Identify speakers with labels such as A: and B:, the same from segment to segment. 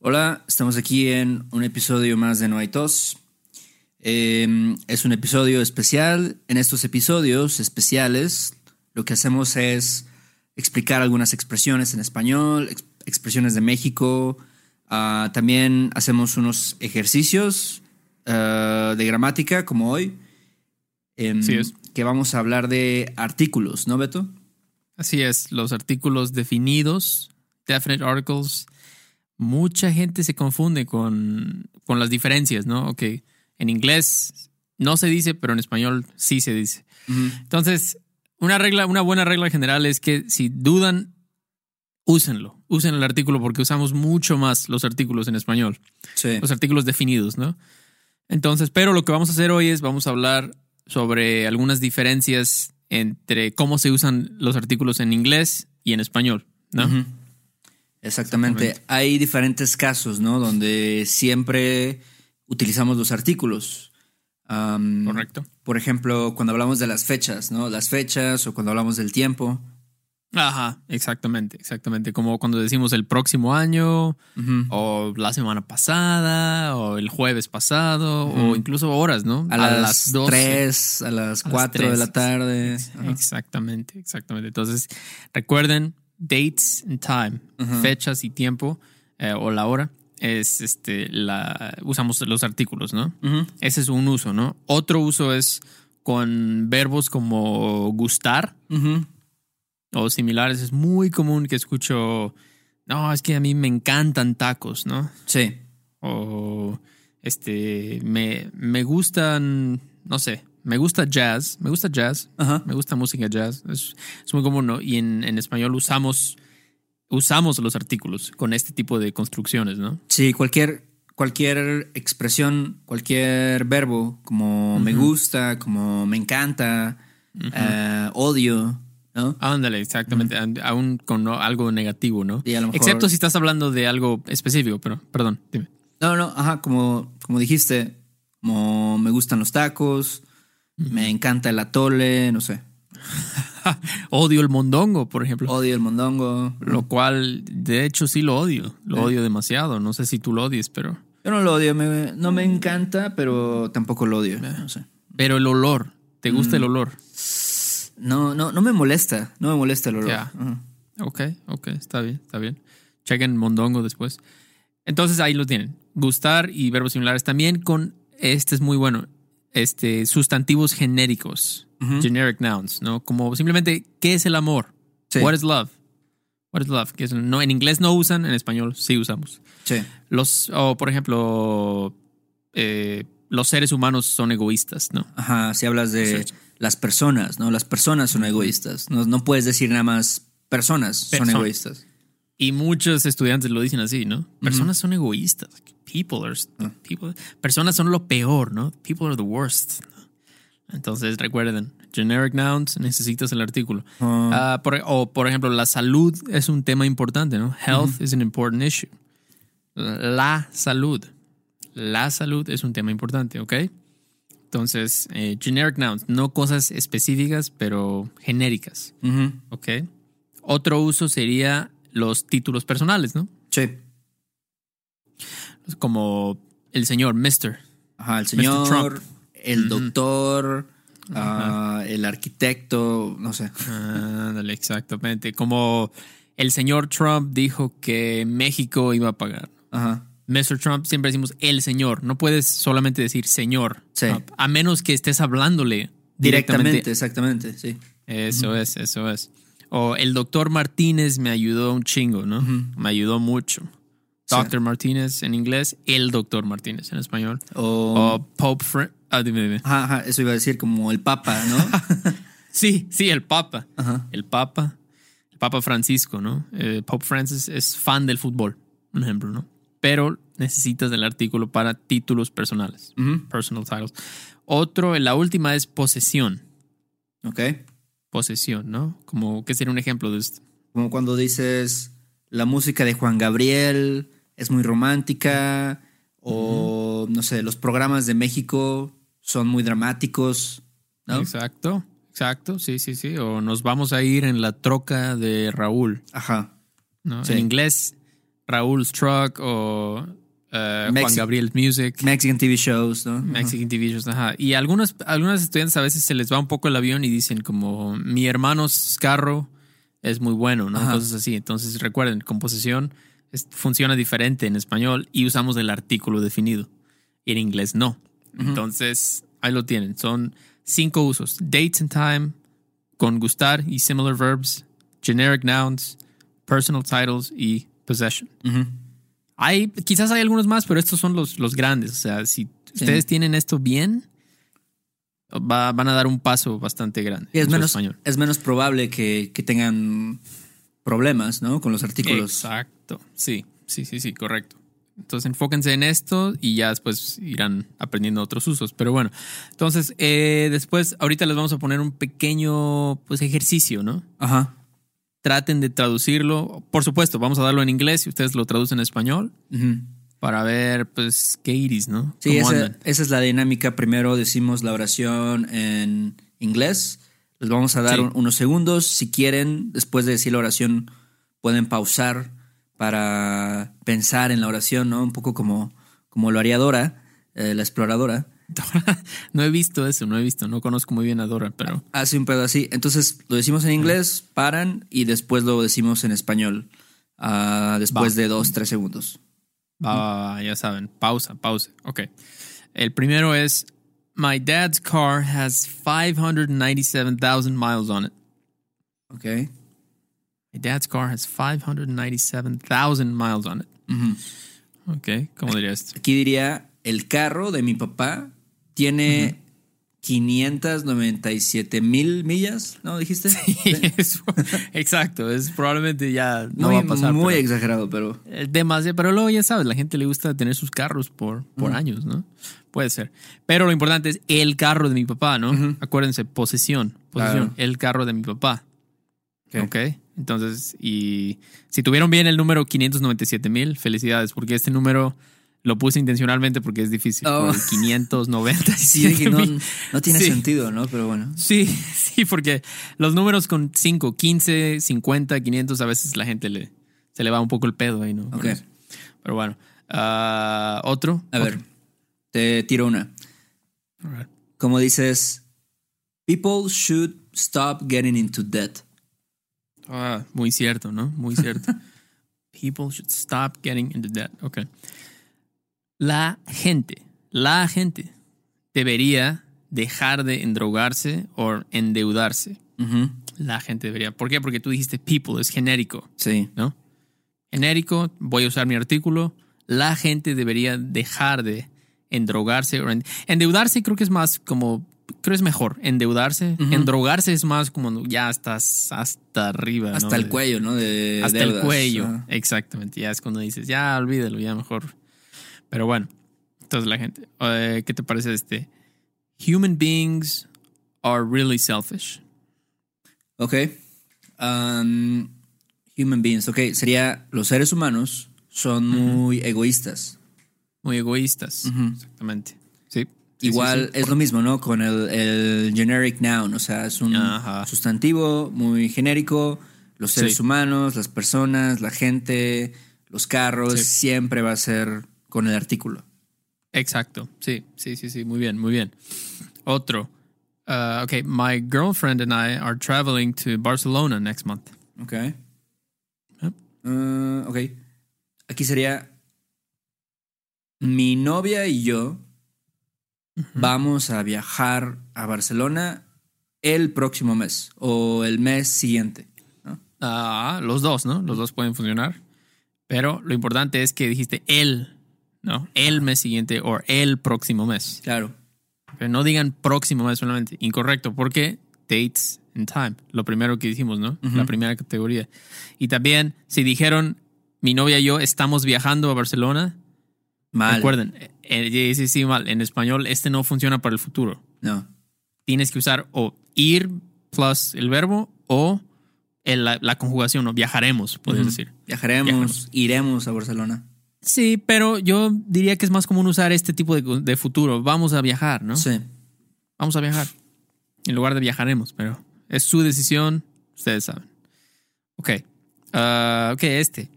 A: Hola, estamos aquí en un episodio más de No hay tos. Eh, es un episodio especial. En estos episodios especiales lo que hacemos es explicar algunas expresiones en español, ex- expresiones de México. Ah, también hacemos unos ejercicios ah, de gramática como hoy. em,
B: Así es.
A: Que vamos a hablar de artículos, ¿no, Beto?
B: Así es, los artículos definidos, definite articles. Mucha gente se confunde con, con las diferencias, ¿no? Ok, en inglés no se dice, pero en español sí se dice. Entonces, una regla, una buena regla general es que si dudan, úsenlo. Usen el artículo porque usamos mucho más los artículos en español,
A: Sí.
B: los artículos definidos, ¿no? Entonces, pero lo que vamos a hacer hoy es vamos a hablar sobre algunas diferencias entre cómo se usan los artículos en inglés y en español, ¿no?
A: Exactamente.
B: Exactamente.
A: Hay diferentes casos, ¿no? Donde siempre utilizamos los artículos.
B: Correcto.
A: Por ejemplo, cuando hablamos de las fechas, ¿no? Las fechas o cuando hablamos del tiempo.
B: Ajá, exactamente, exactamente. Como cuando decimos el próximo año, o la semana pasada, o el jueves pasado, o incluso horas, ¿no?
A: A, las,
B: 12.
A: 3, a las
B: A las
A: 4 de
B: 3.
A: la tarde. Ajá.
B: Exactamente, exactamente. Entonces, recuerden dates and time, fechas y tiempo, eh, o la hora, es este, la, usamos los artículos, ¿no? Ese es un uso, ¿no? Otro uso es con verbos como gustar o similares. Es muy común que escucho, no, es que a mí me encantan tacos, ¿no?
A: Sí.
B: O este, me, me gustan, no sé, me gusta jazz, me gusta jazz,
A: Ajá.
B: me gusta música jazz, es, es muy común, ¿no? Y en, en español usamos, usamos los artículos con este tipo de construcciones, ¿no?
A: Sí, cualquier, cualquier expresión, cualquier verbo, como me gusta, como me encanta, eh, odio, ¿no?
B: Ándale, exactamente, aún con algo negativo, ¿no?
A: Y a lo mejor-
B: Excepto si estás hablando de algo específico, pero perdón, dime.
A: No, no, ajá, como, como dijiste, como me gustan los tacos, me encanta el atole, no sé,
B: Odio el mondongo, por ejemplo.
A: odio el mondongo.
B: Lo cual, de hecho, sí lo odio. Lo odio demasiado. No sé si tú lo odies, pero.
A: Yo no lo odio, me- no me encanta, pero tampoco lo odio, no sé.
B: Pero el olor. ¿Te gusta el olor?
A: No, no, no me molesta, no me molesta el olor.
B: Ya.
A: Ajá.
B: Ok, ok, está bien, está bien. Chequen mondongo después. Entonces ahí lo tienen. Gustar y verbos similares. También con, este es muy bueno, este, sustantivos genéricos. Generic nouns, ¿no? Como simplemente, ¿qué es el amor?
A: Sí.
B: What is love? What is love? ¿Qué es- no, en inglés no usan, en español sí usamos.
A: Sí.
B: Los, o por ejemplo, eh, los seres humanos son egoístas, ¿no?
A: Ajá, si hablas de
B: Sí.
A: las personas, ¿no? Las personas son egoístas. No, no puedes decir nada más personas son egoístas.
B: Y muchos estudiantes lo dicen así, ¿no? Personas son egoístas. People are people. Personas son lo peor, ¿no? People are the worst. ¿no? Entonces recuerden, generic nouns necesitas el artículo. Ah, por- o por ejemplo, la salud es un tema importante, ¿no? Health is an important issue. La salud. La salud es un tema importante, ¿ok? Entonces, eh, generic nouns, no cosas específicas, pero genéricas. ¿ok? Otro uso sería los títulos personales, ¿no?
A: Sí.
B: Como el señor, Mr.
A: Ajá, el
B: Mr.
A: señor,
B: Trump.
A: el doctor, ah, el arquitecto, no sé.
B: Ándale, exactamente. Como el señor Trump dijo que México iba a pagar.
A: Ajá.
B: Mr. Trump siempre decimos el señor. No puedes solamente decir señor.
A: Sí.
B: Trump, a menos que estés hablándole
A: Directamente,
B: directamente.
A: exactamente, sí.
B: Eso es, eso es. O el doctor Martínez me ayudó un chingo, ¿no? Me ayudó mucho.
A: Sí.
B: Doctor Martínez en inglés, el doctor Martínez en español.
A: O,
B: O Pope Fr ah, dime, dime.
A: ajá, ajá, eso iba a decir como el papa, ¿no?
B: Sí, sí, el Papa.
A: Ajá.
B: El Papa. El Papa Francisco, ¿no? Eh, Pope Francis es fan del fútbol, por ejemplo, ¿no? Pero necesitas el artículo para títulos personales. Personal titles. Otro, la última es posesión.
A: Ok.
B: Posesión, ¿no? Como, ¿qué sería un ejemplo de esto?
A: Como cuando dices la música de Juan Gabriel es muy romántica o no sé, los programas de México son muy dramáticos, ¿no?
B: Exacto, exacto, sí, sí, sí. O nos vamos a ir en la troca de Raúl,
A: Ajá.
B: ¿no?
A: Sí.
B: En inglés, Raúl's Truck o eh, Juan Gabriel's Music.
A: Mexican TV shows, ¿no?
B: Mexican TV shows, ajá. Y algunos, algunos estudiantes a veces se les va un poco el avión y dicen como mi hermano's carro es muy bueno, ¿no?
A: Ajá.
B: Cosas así. Entonces recuerden, composición funciona diferente en español y usamos el artículo definido. En inglés no. Entonces, ahí lo tienen. Son cinco usos. Dates and time, con gustar y similar verbs, generic nouns, personal titles y possession. Hay, quizás hay algunos más, pero estos son los, los grandes. O sea, si ustedes tienen esto bien, va- van a dar un paso bastante grande.
A: Y es menos,
B: español.
A: es menos probable que, que tengan problemas, ¿no? Con los artículos.
B: Exacto. Sí, sí, sí, sí, correcto. Entonces enfóquense en esto y ya después irán aprendiendo otros usos. Pero bueno, entonces eh, después, ahorita les vamos a poner un pequeño pues, ejercicio, ¿no?
A: Ajá.
B: Traten de traducirlo. Por supuesto, vamos a darlo en inglés y ustedes lo traducen en español
A: Ujú.
B: para ver, pues, qué iris, ¿no?
A: Sí,
B: ¿Cómo
A: esa, esa es la dinámica. Primero decimos la oración en inglés. Les vamos a dar
B: Sí.
A: un- unos segundos. Si quieren, después de decir la oración, pueden pausar para pensar en la oración, ¿no? Un poco como, como lo haría Dora, eh, la exploradora.
B: Dora, no he visto eso, no he visto, no conozco muy bien a Dora, pero
A: Hace un pedo así. Entonces lo decimos en inglés, paran y después lo decimos en español. ah, después
B: Va.
A: de dos, tres segundos.
B: va, va, va, ya saben, pausa, pausa. Ok. El primero es My dad's car has 597,000 miles on it.
A: Ok.
B: My dad's car has 597,000 miles on it.
A: Ujú.
B: Ok, ¿cómo diría esto?
A: Aquí diría, el carro de mi papá tiene mm-hmm. 597 mil millas, ¿no? ¿Dijiste?
B: Eso, exacto, es probablemente ya no
A: muy,
B: va a pasar.
A: muy
B: pero-
A: exagerado, pero...
B: Eh, Demasiado, pero luego ya sabes, la gente le gusta tener sus carros por, por años, ¿no? Puede ser. Pero lo importante es el carro de mi papá, ¿no? Acuérdense, posesión, posesión,
A: Claro.
B: el carro de mi papá.
A: Ok.
B: ok. Entonces, y si tuvieron bien el número 597 mil, felicidades, porque este número lo puse intencionalmente porque es difícil.
A: Oh.
B: por el 597
A: Sí, no, tiene
B: Sí.
A: sentido, ¿no? Pero bueno.
B: Sí, sí, porque los números con 5, 15, 50, 500, a veces la gente le, se le va un poco el pedo ahí, ¿no?
A: Ok.
B: Pero bueno, ah, otro.
A: A ver, te tiro una.
B: Ver.
A: Como dices, people should stop getting into debt.
B: Ah, muy cierto, ¿no? Muy cierto. People should stop getting into debt. Ok. La gente, la gente debería dejar de endrogarse o endeudarse. La gente debería. ¿Por qué? Porque tú dijiste people, es genérico.
A: Sí.
B: ¿no? Genérico, voy a usar mi artículo. La gente debería dejar de endrogarse. o en- endeudarse creo que es más como, creo es mejor. Endeudarse. Endrogarse es más como ya estás hasta arriba. ¿no?
A: Hasta el cuello, ¿no? De
B: Hasta el cuello.
A: Ah.
B: Exactamente. Ya es cuando dices, ya olvídalo, ya mejor. Pero bueno, entonces la gente, eh, ¿qué te parece este? Human beings are really selfish.
A: Ok. Um, human beings. Ok, sería los seres humanos son muy egoístas.
B: Muy egoístas. Exactamente. Sí. Sí,
A: Igual
B: sí, sí.
A: es lo mismo, ¿no? Con el, el generic noun, o sea, es un
B: Ajá.
A: sustantivo muy genérico. Los seres humanos, las personas, la gente, los carros, siempre va a ser con el artículo.
B: Exacto. Sí, sí, sí, sí. Muy bien, muy bien. Otro. Uh, ok, my girlfriend and I are traveling to Barcelona next month.
A: Ok.
B: Yep.
A: Ah, ok. Aquí sería mi novia y yo vamos a viajar a Barcelona el próximo mes o el mes siguiente. ¿no?
B: Ah, los dos, ¿no? Los dos pueden funcionar. Pero lo importante es que dijiste el, ¿no? El mes siguiente o el próximo mes.
A: Claro.
B: Ok, No digan próximo mes solamente. Incorrecto, porque dates and time. Lo primero que dijimos, ¿no? La primera categoría. Y también, si dijeron mi novia y yo estamos viajando a Barcelona,
A: Mal.
B: recuerden, eh, eh, sí, sí, mal. En español, este no funciona para el futuro.
A: No.
B: Tienes que usar o ir plus el verbo o el- la, la conjugación, o viajaremos, puedes decir.
A: Viajaremos,
B: Viajaremos.
A: iremos a Barcelona.
B: Sí, pero yo diría que es más común usar este tipo de, de futuro. Vamos a viajar, ¿no?
A: Sí.
B: Vamos a viajar. En lugar de viajaremos, pero es su decisión, ustedes saben. Ok. Ah, ok, este.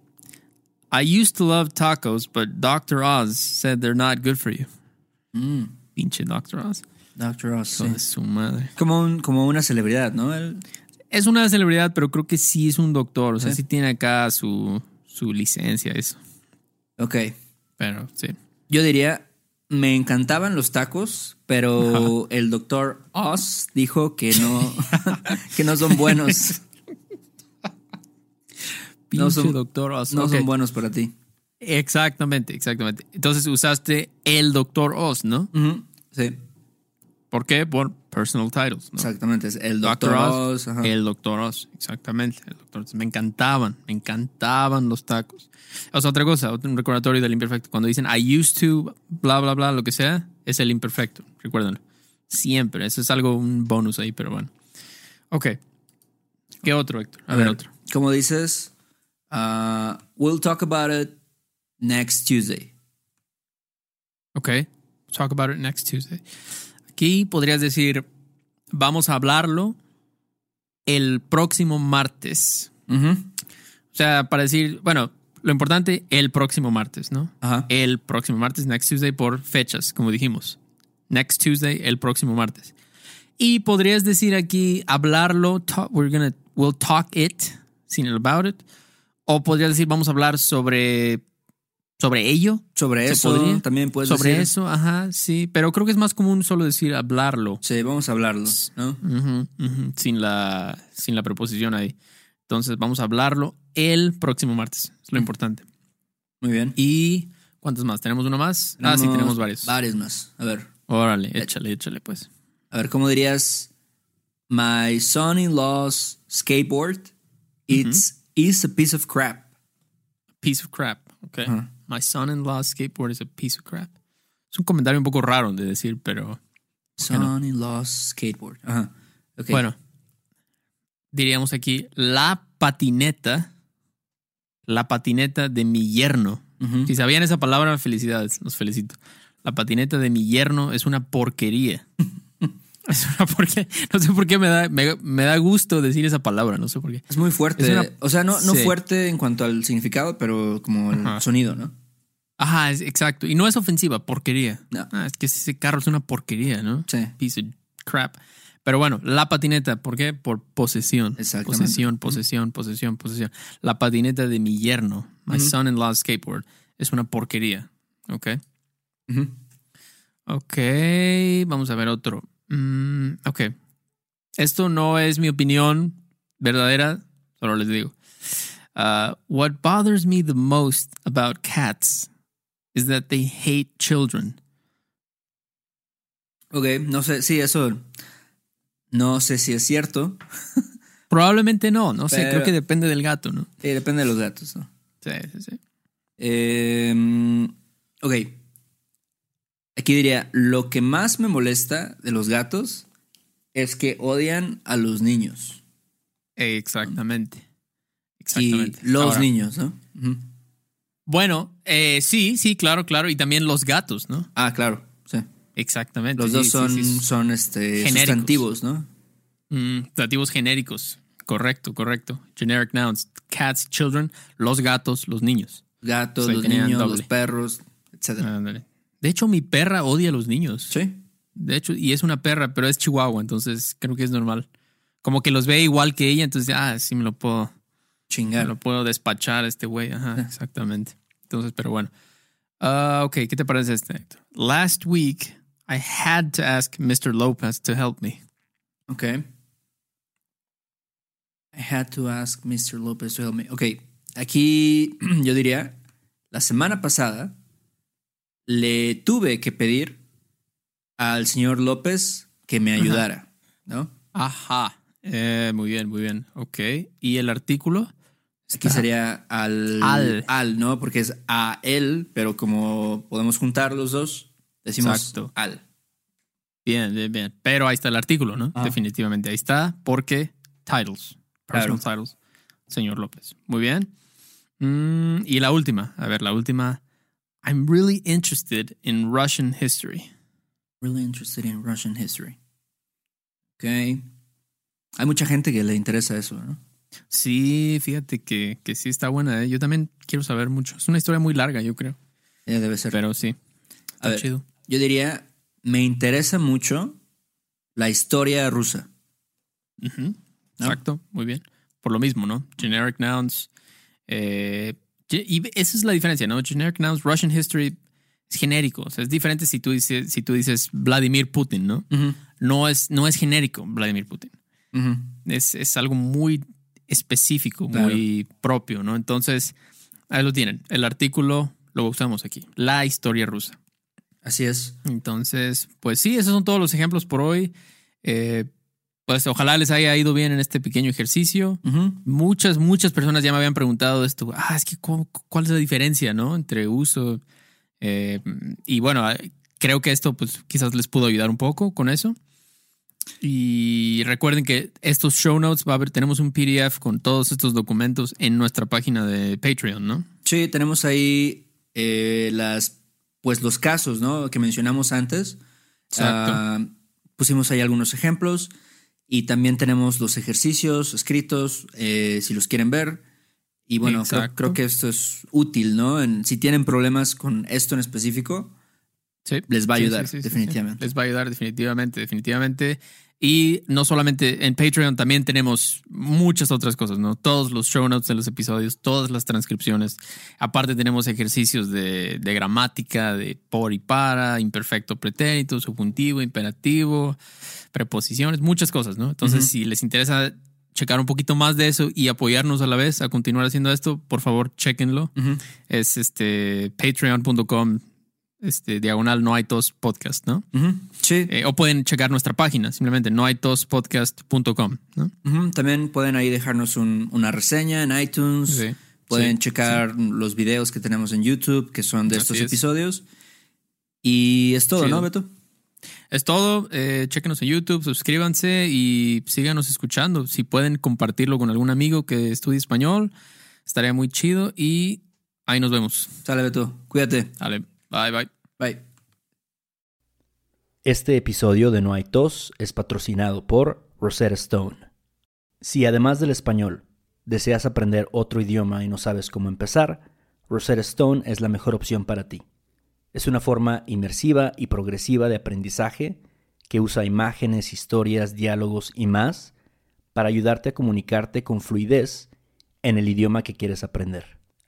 B: I used to love tacos, but Dr. Oz said they're not good for you. Pinche Dr. Oz.
A: Doctor Oz. Sí.
B: de su madre.
A: Como, un- como una celebridad, ¿no?
B: Es una celebridad, pero creo que sí es un doctor. O sea,
A: Sí.
B: sí, tiene acá su, su licencia, eso.
A: Ok.
B: Pero sí.
A: Yo diría, me encantaban los tacos, pero el doctor Oz dijo que no, que no son buenos. No son-
B: doctor Oz.
A: No son buenos para ti.
B: Exactamente, exactamente. Entonces usaste el doctor Oz, ¿no?
A: Sí,
B: ¿Por qué? Por personal titles, ¿no?
A: exactamente. Es el doctor
B: Oz,
A: Oz. ajá.
B: el doctor Oz, exactamente. El doctor Oz. Me encantaban, me encantaban los tacos. O sea, otra cosa, otro- un recordatorio del imperfecto. Cuando dicen I used to, bla, bla, bla, lo que sea, es el imperfecto. Recuérdenlo. Siempre. Eso es algo, un bonus ahí, pero bueno. Ok. ¿Qué otro, Héctor? A, ver, otro.
A: Como dices, uh, we'll talk about it next Tuesday.
B: Ok. Talk about it next Tuesday. Aquí podrías decir, vamos a hablarlo el próximo martes.
A: Ujú,
B: O sea, para decir, bueno, lo importante, el próximo martes, ¿no?
A: Ajá.
B: El próximo martes, next Tuesday, por fechas, como dijimos. Next Tuesday, el próximo martes. Y podrías decir aquí, hablarlo, talk- we're gonna, we'll talk it, sin el about it. O podrías decir, vamos a hablar sobre, sobre ello.
A: Sobre
B: ¿Se
A: eso
B: podría?
A: también puedes
B: sobre
A: decir.
B: eso, ajá, sí. Pero creo que es más común solo decir hablarlo.
A: Sí, vamos a hablarlo, ¿no?
B: Sin, la, sin la preposición ahí. Entonces vamos a hablarlo el próximo martes. Es lo importante.
A: Muy bien.
B: ¿Y cuántos más? ¿Tenemos uno más? ah, sí, tenemos varios.
A: Varios más. A ver,
B: Órale, échale, échale pues.
A: a ver, ¿cómo dirías? My son-in-law's skateboard, it's is a piece of crap.
B: Piece of crap. Ok. My son-in-law's skateboard is a piece of crap. Es un comentario un poco raro de decir, pero
A: Son-in-law's skateboard. Ajá.
B: Bueno. Diríamos aquí la patineta. La patineta de mi yerno. Si sabían esa palabra, felicidades, los felicito. La patineta de mi yerno es una porquería. es una porquería. No sé por qué me da, me, me da gusto decir esa palabra, no sé por qué.
A: Es muy fuerte.
B: Es una-
A: O sea, no, no
B: Sí.
A: fuerte en cuanto al significado, pero como el
B: Ajá.
A: sonido, ¿no?
B: Ajá, es, exacto. Y no es ofensiva, porquería.
A: No.
B: Ah, es que ese carro es una porquería, ¿no?
A: Sí.
B: Piece of crap. Pero bueno, la patineta, ¿por qué? Por posesión.
A: Exactamente.
B: Posesión, posesión, posesión, posesión. La patineta de mi yerno, my son-in-law's skateboard, es una porquería. ¿Ok? Ok, vamos a ver otro. Mm, ok. Esto no es mi opinión verdadera, solo les digo. Uh, what bothers me the most about cats is that they hate children.
A: Ok, no sé, sí, eso no sé si es cierto.
B: Probablemente no, no sé, creo que depende del gato, ¿no?
A: Sí, depende de los gatos, ¿no?
B: Sí, sí, sí.
A: Eh, ok. Aquí diría, lo que más me molesta de los gatos es que odian a los niños.
B: Exactamente.
A: Y
B: Exactamente.
A: los
B: Ahora,
A: niños, ¿no?
B: Bueno, eh, sí, sí, claro, claro. Y también los gatos, ¿no?
A: Ah, claro, sí.
B: Exactamente.
A: Los
B: sí,
A: dos son,
B: sí, sí.
A: son este, sustantivos, ¿no?
B: Mm, dativos genéricos. Correcto, correcto. Generic nouns. Cats, children, los gatos, los niños.
A: Gatos, los niños,
B: doble.
A: los perros, etcétera.
B: Ándale. De hecho, mi perra odia a los niños.
A: Sí.
B: De hecho, y es una perra, pero es chihuahua, entonces creo que es normal. Como que los ve igual que ella, entonces, ah, sí me lo puedo, me
A: Chingar.
B: lo puedo despachar a este güey. Ajá, exactamente. Entonces, pero bueno. Ah, ok, ¿qué te parece este, Héctor? Last week, I had to ask Mr. Lopez to help me.
A: Ok. I had to ask Mr. Lopez to help me. Ok, aquí yo diría, la semana pasada le tuve que pedir al señor López que me ayudara, ¿no?
B: Ajá. Eh, muy bien, muy bien. Ok. ¿Y el artículo?
A: Aquí sería al,
B: Al.
A: al, ¿no? Porque es a él, pero como podemos juntar los dos, decimos
B: Exacto.
A: al.
B: Bien, bien, bien. Pero ahí está el artículo, ¿no?
A: Ah.
B: Definitivamente ahí está, porque titles, personal
A: Claro.
B: titles, señor López. Muy bien. Mm, y la última, a ver, la última. I'm really interested in Russian history.
A: Really interested in Russian history. Ok. Hay mucha gente que le interesa eso, ¿no?
B: Sí, fíjate que, que sí está buena. ¿eh? Yo también quiero saber mucho. Es una historia muy larga, yo creo.
C: Eh, debe ser.
B: Pero sí. Está
C: A ver,
B: chido.
C: Yo diría, me interesa mucho la historia rusa.
B: Exacto, muy bien. Por lo mismo, ¿no? Generic nouns. eh, y esa es la diferencia, ¿no? Generic nouns, Russian history es genérico. O sea, es diferente si tú dices, si tú dices Vladimir Putin, ¿no? No es, no es genérico Vladimir Putin. Es, es algo muy específico,
C: Claro.
B: muy propio, ¿no? Entonces, ahí lo tienen. El artículo lo usamos aquí. La historia rusa.
C: Así es.
B: Entonces, pues sí, esos son todos los ejemplos por hoy. Eh, pues ojalá les haya ido bien en este pequeño ejercicio. Muchas, muchas personas ya me habían preguntado esto. Ah, es que ¿cómo- ¿cuál es la diferencia, no? Entre uso. eh, y bueno, creo que esto, pues quizás les pudo ayudar un poco con eso. Y recuerden que estos show notes va a haber, tenemos un PDF con todos estos documentos en nuestra página de Patreon, ¿no?
C: Sí, tenemos ahí eh, las, pues los casos, ¿no? Que mencionamos antes.
B: Exacto.
C: Ah, pusimos ahí algunos ejemplos y también tenemos los ejercicios escritos, eh, si los quieren ver. Y bueno, creo, creo que esto es útil, ¿no? En- si tienen problemas con esto en específico,
B: Sí.
C: Les va a ayudar,
B: sí, sí,
C: definitivamente.
B: Les va a ayudar definitivamente, definitivamente. Y no solamente en Patreon, también tenemos muchas otras cosas, ¿no? Todos los show notes de los episodios, todas las transcripciones. Aparte tenemos ejercicios de, de gramática, de por y para, imperfecto pretérito, subjuntivo, imperativo, preposiciones, muchas cosas, ¿no? Entonces,
C: Ujú.
B: si les interesa checar un poquito más de eso y apoyarnos a la vez a continuar haciendo esto, por favor, chequenlo
C: Ujú.
B: es este patreon.com este diagonal no hay tos podcast, ¿no?
C: Sí.
B: Eh, o pueden checar nuestra página, simplemente no hay tos podcast.com,
C: También pueden ahí dejarnos un- una reseña en iTunes.
B: Sí,
C: Pueden
B: sí,
C: checar los videos que tenemos en YouTube, que son de estos
B: es.
C: episodios. Y es todo. ¿no, Beto?
B: Es todo, eh, chequenos en YouTube, suscríbanse y síganos escuchando. Si pueden compartirlo con algún amigo que estudie español, estaría muy chido y ahí nos vemos.
C: Sale, Beto. Cuídate.
B: Dale, bye bye.
C: Bye.
A: Este episodio de No hay tos es patrocinado por Rosetta Stone. Si además del español deseas aprender otro idioma y no sabes cómo empezar, Rosetta Stone es la mejor opción para ti. Es una forma inmersiva y progresiva de aprendizaje que usa imágenes, historias, diálogos y más para ayudarte a comunicarte con fluidez en el idioma que quieres aprender.